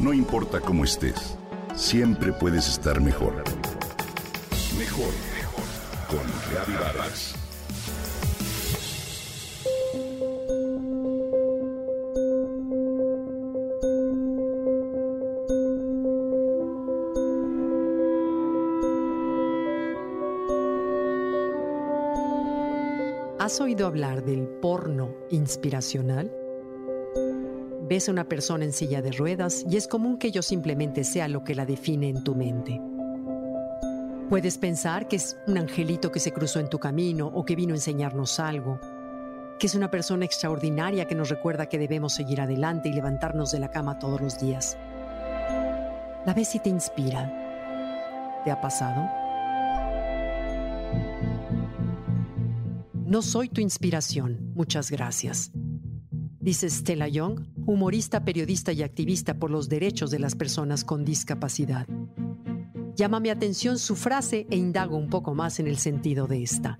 No importa cómo estés, siempre puedes estar mejor. Mejor, mejor. Con Reavivadas. ¿Has oído hablar del porno inspiracional? Ves a una persona en silla de ruedas y es común que yo simplemente sea lo que la define en tu mente. Puedes pensar que es un angelito que se cruzó en tu camino o que vino a enseñarnos algo, que es una persona extraordinaria que nos recuerda que debemos seguir adelante y levantarnos de la cama todos los días. La ves y te inspira. ¿Te ha pasado? No soy tu inspiración, muchas gracias. Dice Stella Young, humorista, periodista y activista por los derechos de las personas con discapacidad. Llama mi atención su frase e indago un poco más en el sentido de esta.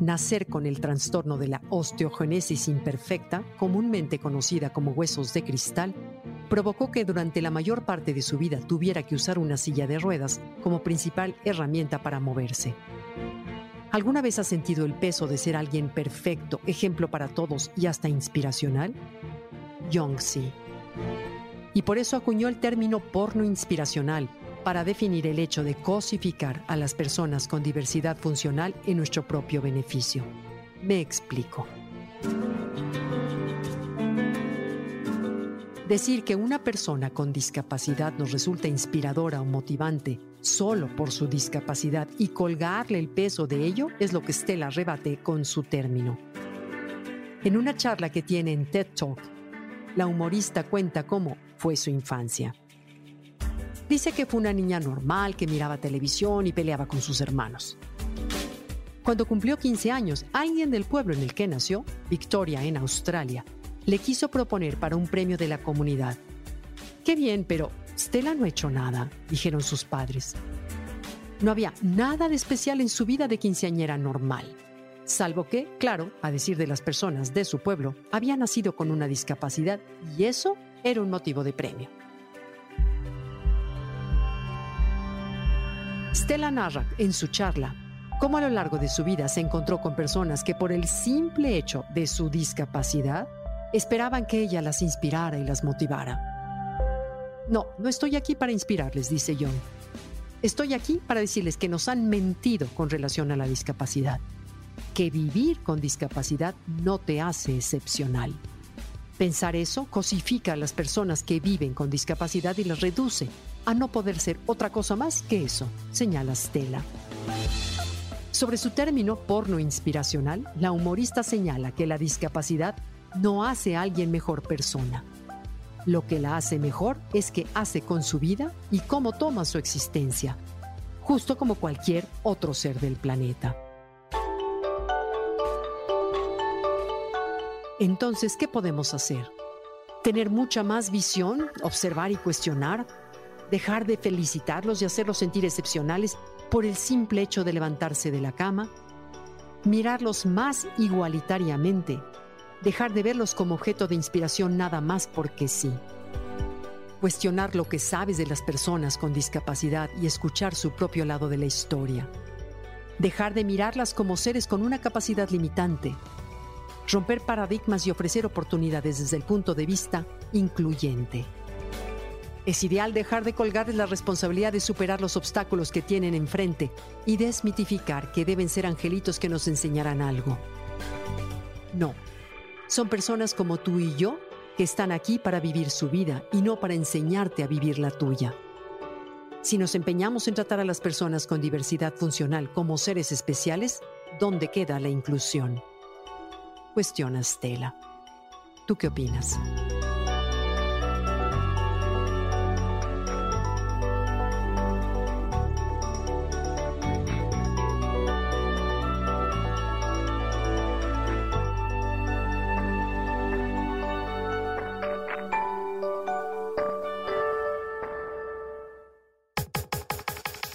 Nacer con el trastorno de la osteogénesis imperfecta, comúnmente conocida como huesos de cristal, provocó que durante la mayor parte de su vida tuviera que usar una silla de ruedas como principal herramienta para moverse. ¿Alguna vez has sentido el peso de ser alguien perfecto, ejemplo para todos y hasta inspiracional? Young sí. Y por eso acuñó el término porno inspiracional para definir el hecho de cosificar a las personas con diversidad funcional en nuestro propio beneficio. Me explico. Decir que una persona con discapacidad nos resulta inspiradora o motivante solo por su discapacidad y colgarle el peso de ello es lo que Stella rebate con su término. En una charla que tiene en TED Talk, la humorista cuenta cómo fue su infancia. Dice que fue una niña normal que miraba televisión y peleaba con sus hermanos. Cuando cumplió 15 años, alguien del pueblo en el que nació, Victoria, en Australia, le quiso proponer para un premio de la comunidad. Qué bien, pero Stella no ha hecho nada, dijeron sus padres. No había nada de especial en su vida de quinceañera normal, salvo que, claro, a decir de las personas de su pueblo, había nacido con una discapacidad y eso era un motivo de premio. Stella narra en su charla cómo a lo largo de su vida se encontró con personas que por el simple hecho de su discapacidad esperaban que ella las inspirara y las motivara. No, no estoy aquí para inspirarles, dice John. Estoy aquí para decirles que nos han mentido con relación a la discapacidad, que vivir con discapacidad no te hace excepcional. Pensar eso cosifica a las personas que viven con discapacidad y las reduce a no poder ser otra cosa más que eso, señala Stella. Sobre su término porno inspiracional, la humorista señala que la discapacidad no hace a alguien mejor persona. Lo que la hace mejor es que hace con su vida y cómo toma su existencia, justo como cualquier otro ser del planeta. Entonces, ¿qué podemos hacer? ¿Tener mucha más visión, observar y cuestionar? ¿Dejar de felicitarlos y hacerlos sentir excepcionales por el simple hecho de levantarse de la cama? ¿Mirarlos más igualitariamente dejar de verlos como objeto de inspiración nada más porque sí. Cuestionar lo que sabes de las personas con discapacidad y escuchar su propio lado de la historia. Dejar de mirarlas como seres con una capacidad limitante. Romper paradigmas y ofrecer oportunidades desde el punto de vista incluyente. Es ideal dejar de colgarles la responsabilidad de superar los obstáculos que tienen enfrente y desmitificar que deben ser angelitos que nos enseñarán algo. No, son personas como tú y yo que están aquí para vivir su vida y no para enseñarte a vivir la tuya. Si nos empeñamos en tratar a las personas con diversidad funcional como seres especiales, ¿dónde queda la inclusión? Cuestiona Stella. ¿Tú qué opinas?